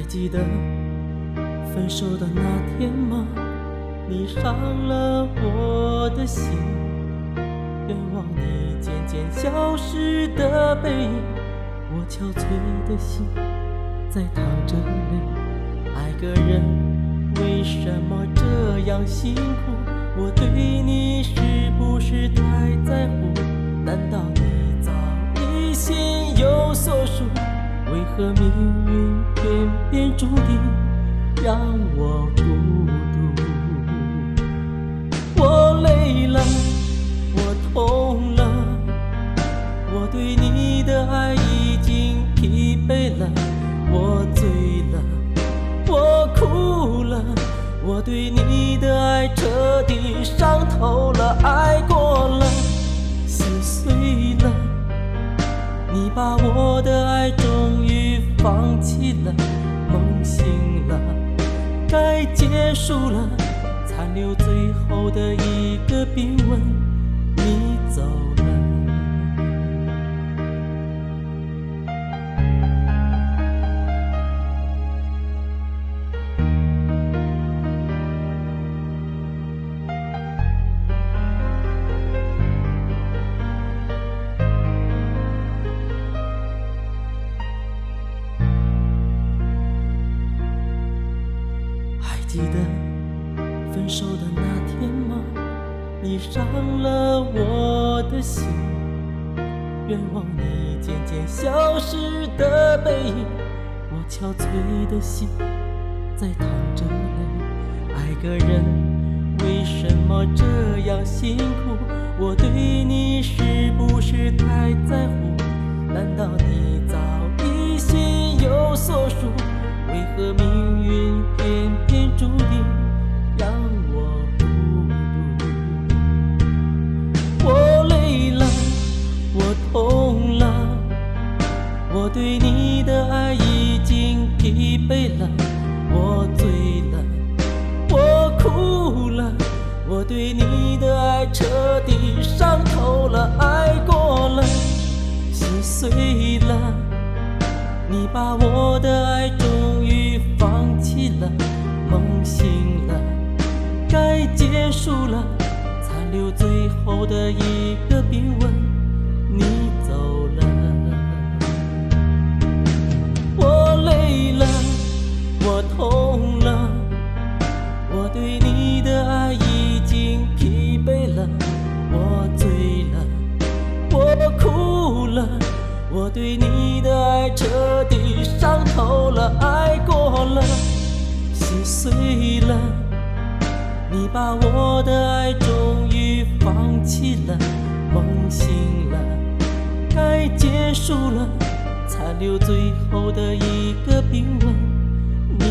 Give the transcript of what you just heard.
还记得分手的那天吗？你伤了我的心，愿望你渐渐消失的背影，我憔悴的心在淌着泪。爱个人为什么这样辛苦？我对你是不是太在乎？难道为何命运偏偏注定让我孤独？我累了，我痛了，我对你的爱已经疲惫了，我醉了，我哭了，我对你的爱彻底伤透了，爱过了，心碎了，你把我的放弃了，梦醒了，该结束了，残留最后的一个冰吻，你走记得分手的那天吗？你伤了我的心，愿望你渐渐消失的背影，我憔悴的心在淌着泪。爱个人为什么这样辛苦？我对你是不是太在乎？对你的爱已经疲惫了，我醉了，我哭了，我对你的爱彻底伤透了，爱过了，心碎了。你把我的爱终于放弃了，梦醒了，该结束了，残留最后的一个冰吻，对你的爱彻底伤透了，爱过了，心碎了。你把我的爱终于放弃了，梦醒了，该结束了，残留最后的一个冰吻，你